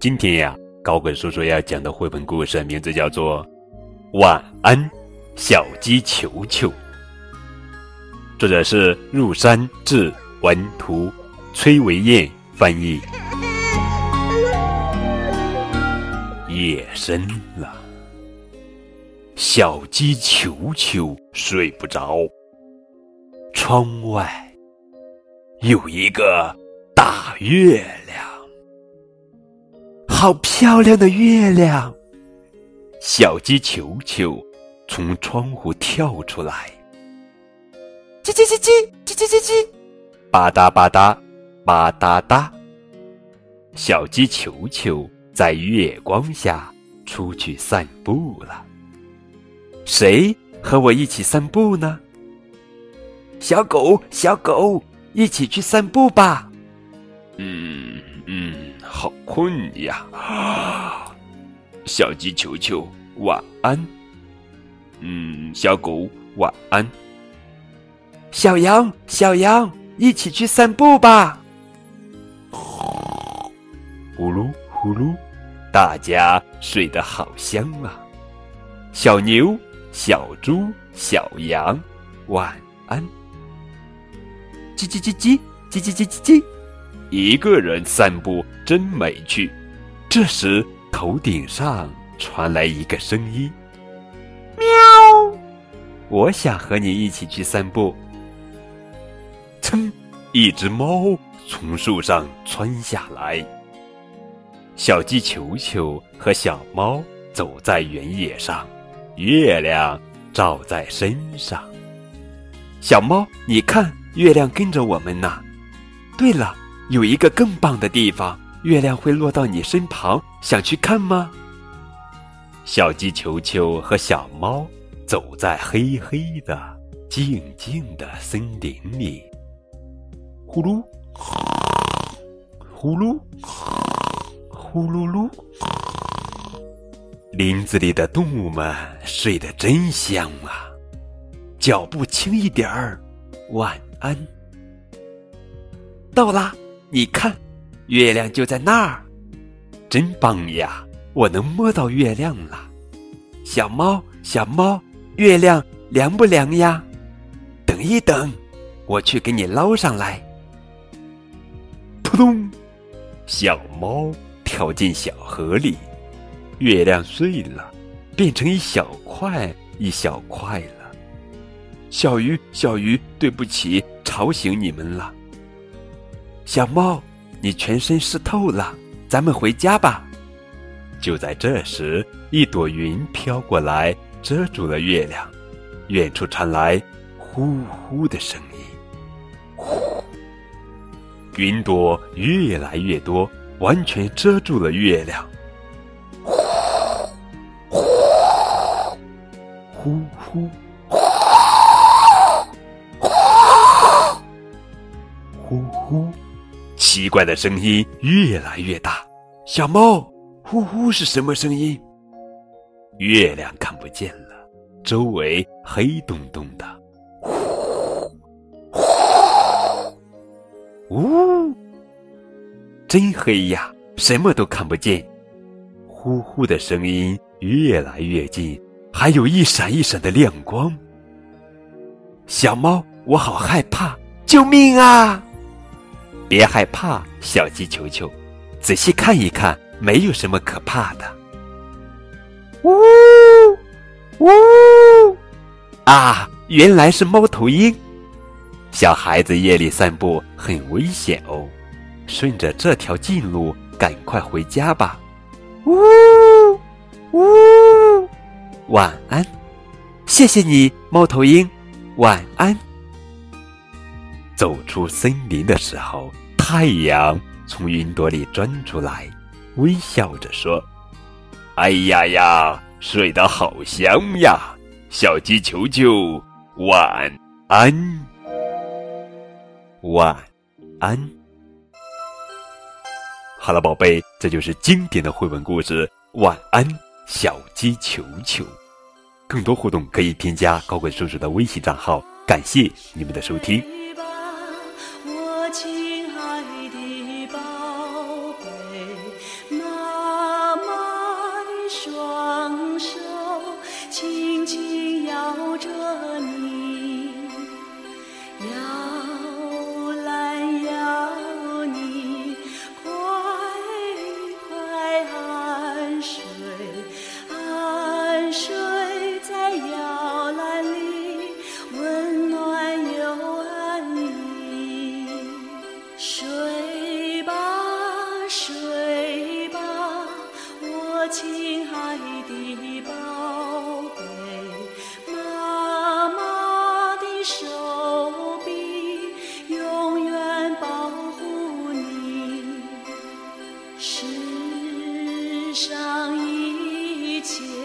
今天呀，高滚叔叔要讲的绘本故事名字叫做《晚安，小鸡球球》，作者是入山志文图，崔维燕翻译。夜深了，小鸡球球睡不着，窗外有一个大月亮。好漂亮的月亮！小鸡球球从窗户跳出来，叽叽叽叽叽叽叽叽，吧嗒吧嗒吧嗒嗒。小鸡球球在月光下出去散步了。谁和我一起散步呢？小狗，小狗，一起去散步吧。嗯嗯，好困呀！小鸡球球，晚安。嗯，小狗，晚安。小羊，小羊，一起去散步吧。呼噜呼噜，大家睡得好香啊！小牛、小猪、小羊，晚安。叽叽叽叽叽叽叽叽叽。一个人散步真没趣。这时，头顶上传来一个声音：“喵！”我想和你一起去散步。噌！一只猫从树上窜下来。小鸡球球和小猫走在原野上，月亮照在身上。小猫，你看，月亮跟着我们呢。对了。有一个更棒的地方，月亮会落到你身旁，想去看吗？小鸡球球和小猫走在黑黑的、静静的森林里，呼噜，呼噜，呼噜噜，林子里的动物们睡得真香啊！脚步轻一点儿，晚安。到啦。你看，月亮就在那儿，真棒呀！我能摸到月亮了。小猫，小猫，月亮凉不凉呀？等一等，我去给你捞上来。扑通，小猫跳进小河里，月亮碎了，变成一小块一小块了。小鱼，小鱼，对不起，吵醒你们了。小猫，你全身湿透了，咱们回家吧。就在这时，一朵云飘过来，遮住了月亮。远处传来呼呼的声音，呼，云朵越来越多，完全遮住了月亮。呼，呼，呼呼，呼呼。奇怪的声音越来越大，小猫，呼呼是什么声音？月亮看不见了，周围黑洞洞的，呼呼，呜，真黑呀，什么都看不见。呼呼的声音越来越近，还有一闪一闪的亮光。小猫，我好害怕，救命啊！别害怕，小鸡球球，仔细看一看，没有什么可怕的。呜呜啊！原来是猫头鹰。小孩子夜里散步很危险哦，顺着这条近路，赶快回家吧。呜呜，晚安，谢谢你，猫头鹰，晚安。走出森林的时候，太阳从云朵里钻出来，微笑着说：“哎呀呀，睡得好香呀，小鸡球球，晚安，晚安。”好了，宝贝，这就是经典的绘本故事《晚安，小鸡球球》。更多互动可以添加高贵叔叔的微信账号。感谢你们的收听。亲爱的宝贝妈妈的手臂永远保护你世上一切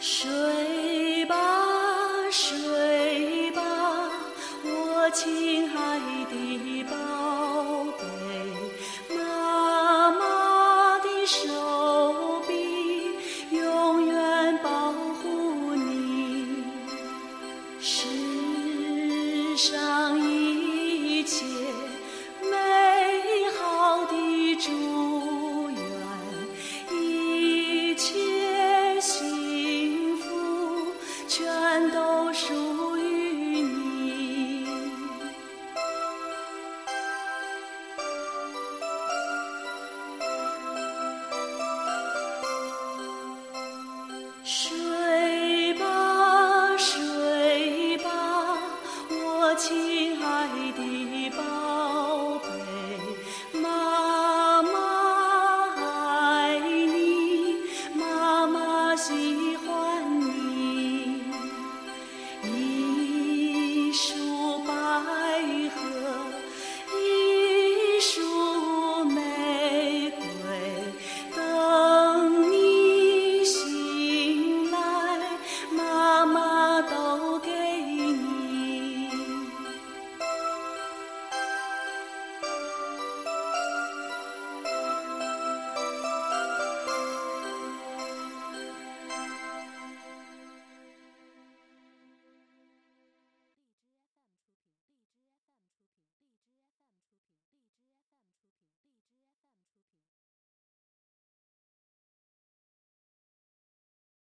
睡吧睡吧我亲爱的宝贝妈妈的手臂永远保护你世上一切